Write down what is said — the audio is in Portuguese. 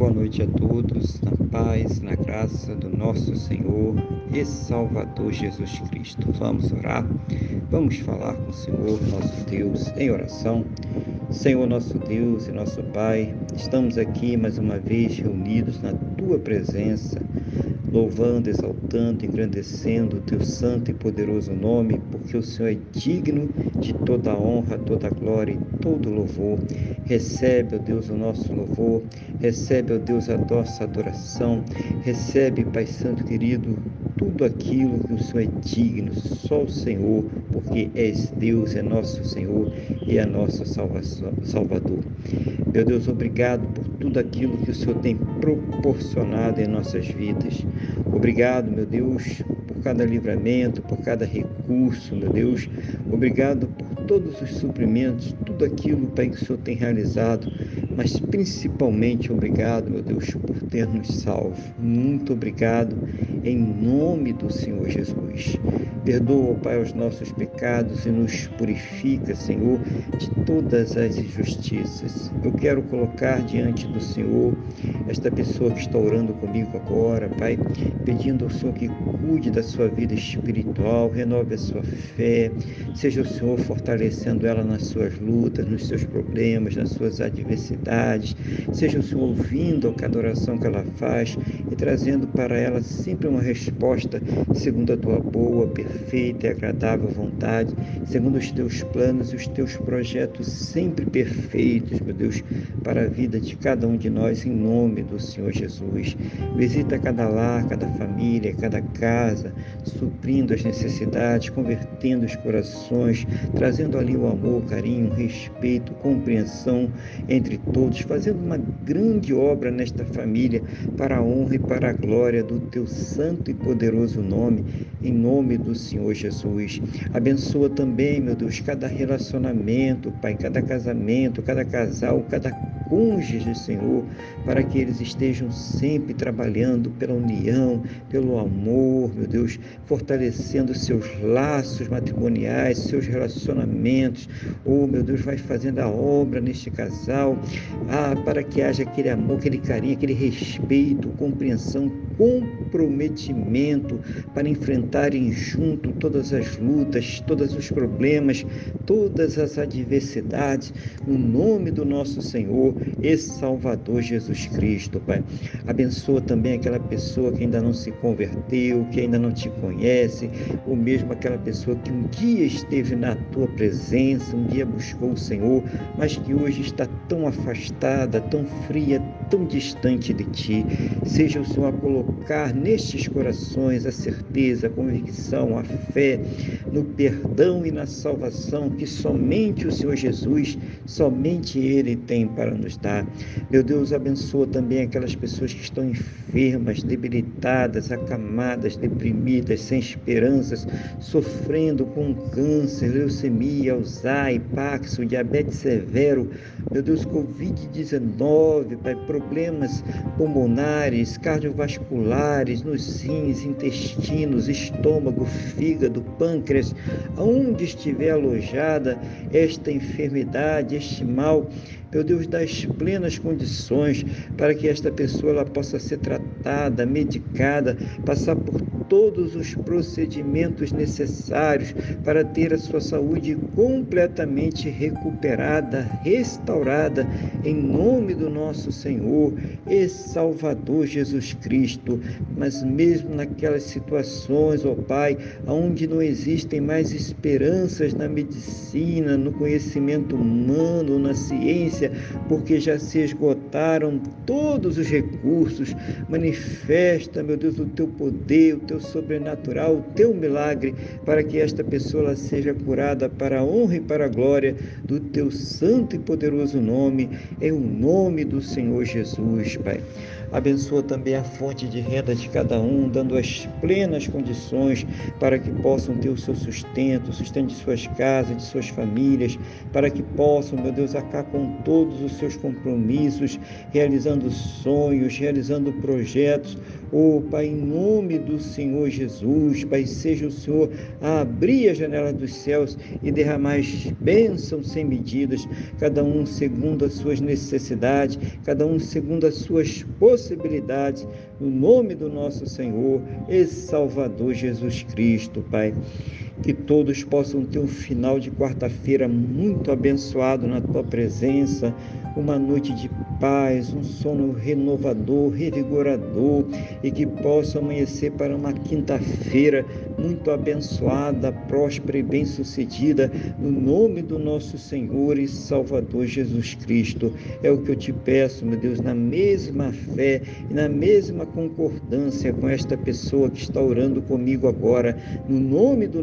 Boa noite a todos, na paz, na graça do nosso Senhor e Salvador Jesus Cristo. Vamos orar, vamos falar com o Senhor, nosso Deus, em oração. Senhor, nosso Deus e nosso Pai, estamos aqui mais uma vez reunidos na tua presença louvando, exaltando, engrandecendo o teu santo e poderoso nome, porque o Senhor é digno de toda honra, toda glória e todo louvor. Recebe, ó Deus, o nosso louvor, recebe, ó Deus, a nossa adoração, recebe, Pai Santo querido, tudo aquilo que o Senhor é digno, só o Senhor, porque és Deus, é nosso Senhor e é nosso Salvador. Meu Deus, obrigado por tudo aquilo que o Senhor tem proporcionado em nossas vidas. Obrigado, meu Deus, por cada livramento, por cada recurso, meu Deus. Obrigado por todos os suprimentos, tudo aquilo, Pai, que o Senhor tem realizado, mas principalmente obrigado, meu Deus, por ter nos salvo. Muito obrigado em nome do Senhor Jesus. Perdoa, Pai, os nossos pecados e nos purifica, Senhor, de todas as injustiças. Eu quero colocar diante do Senhor esta pessoa que está orando comigo agora, Pai, pedindo ao Senhor que cuide da sua vida espiritual, renove a sua fé, seja o Senhor fortalecendo ela nas suas lutas, nos seus problemas, nas suas adversidades, seja o Senhor ouvindo a cada oração que ela faz e trazendo para ela sempre uma resposta segundo a tua boa, perfeita e agradável vontade, segundo os teus planos e os teus projetos sempre perfeitos, meu Deus, para a vida de cada um de nós, em nome do Senhor Jesus. Visita cada lar, cada família, cada casa, suprindo as necessidades, convertendo os corações, trazendo ali o amor, carinho, respeito, compreensão entre todos, fazendo uma grande obra nesta família para a honra e para a glória do teu santo e poderoso nome, em nome do Senhor Jesus. Abençoa também, meu Deus, cada relacionamento, Pai, cada casamento, cada casal, cada cônjuge, Senhor, para que eles estejam sempre trabalhando pela união, pelo amor, meu Deus, fortalecendo seus laços matrimoniais, seus relacionamentos. Oh, meu Deus, vai fazendo a obra neste casal, ah, para que haja aquele amor, aquele carinho, aquele respeito, compreensão, comprometimento para enfrentarem junto todas as lutas, todos os problemas, todas as adversidades, no nome do nosso Senhor e Salvador Jesus Cristo, Pai. Abençoa também aquela pessoa que ainda não se converteu, que ainda não te conhece, ou mesmo aquela pessoa que um dia esteve na tua presença, um dia buscou o Senhor, mas que hoje está tão afastada, tão fria, tão distante de ti. Seja o Senhor a colocar nestes corações a certeza, a convicção, a fé no perdão e na salvação que somente o Senhor Jesus, somente Ele tem para nos dar. Meu Deus, abençoa também aquelas pessoas que estão enfermas, debilitadas, acamadas, deprimidas, sem esperanças, sofrendo com câncer, leucemia, Alzheimer, Paxo, diabetes severo, meu Deus, Covid-19, Pai, problemas pulmonares, cardiovasculares, nos rins, intestinos, estômago, fígado, pâncreas, aonde estiver alojada esta enfermidade, este mal, meu Deus, dá as plenas condições para que esta pessoa ela possa ser tratada, medicada, passar por todos os procedimentos necessários para ter a sua saúde completamente recuperada, restaurada, em nome do nosso Senhor e Salvador Jesus Cristo. Mas mesmo naquelas situações, ó Pai, onde não existem mais esperanças na medicina, no conhecimento humano, na ciência, porque já se esgotaram todos os recursos, manifesta, meu Deus, o teu poder, o teu sobrenatural, o teu milagre, para que esta pessoa seja curada para a honra e para a glória do teu santo e poderoso nome, em o nome do Senhor Jesus, Pai. Abençoa também a fonte de renda de cada um, dando as plenas condições para que possam ter o seu sustento, sustento de suas casas, de suas famílias, para que possam, meu Deus, acabar com todos os seus compromissos realizando sonhos, realizando projetos. Oh, Pai, em nome do Senhor Jesus, Pai, seja o Senhor a abrir a janela dos céus e derramar bênçãos sem medidas, cada um segundo as suas necessidades, cada um segundo as suas possibilidades, no nome do nosso Senhor e Salvador Jesus Cristo, Pai que todos possam ter um final de quarta-feira muito abençoado na tua presença, uma noite de paz, um sono renovador, revigorador e que possa amanhecer para uma quinta-feira muito abençoada, próspera e bem-sucedida, no nome do nosso Senhor e Salvador Jesus Cristo. É o que eu te peço, meu Deus, na mesma fé e na mesma concordância com esta pessoa que está orando comigo agora, no nome do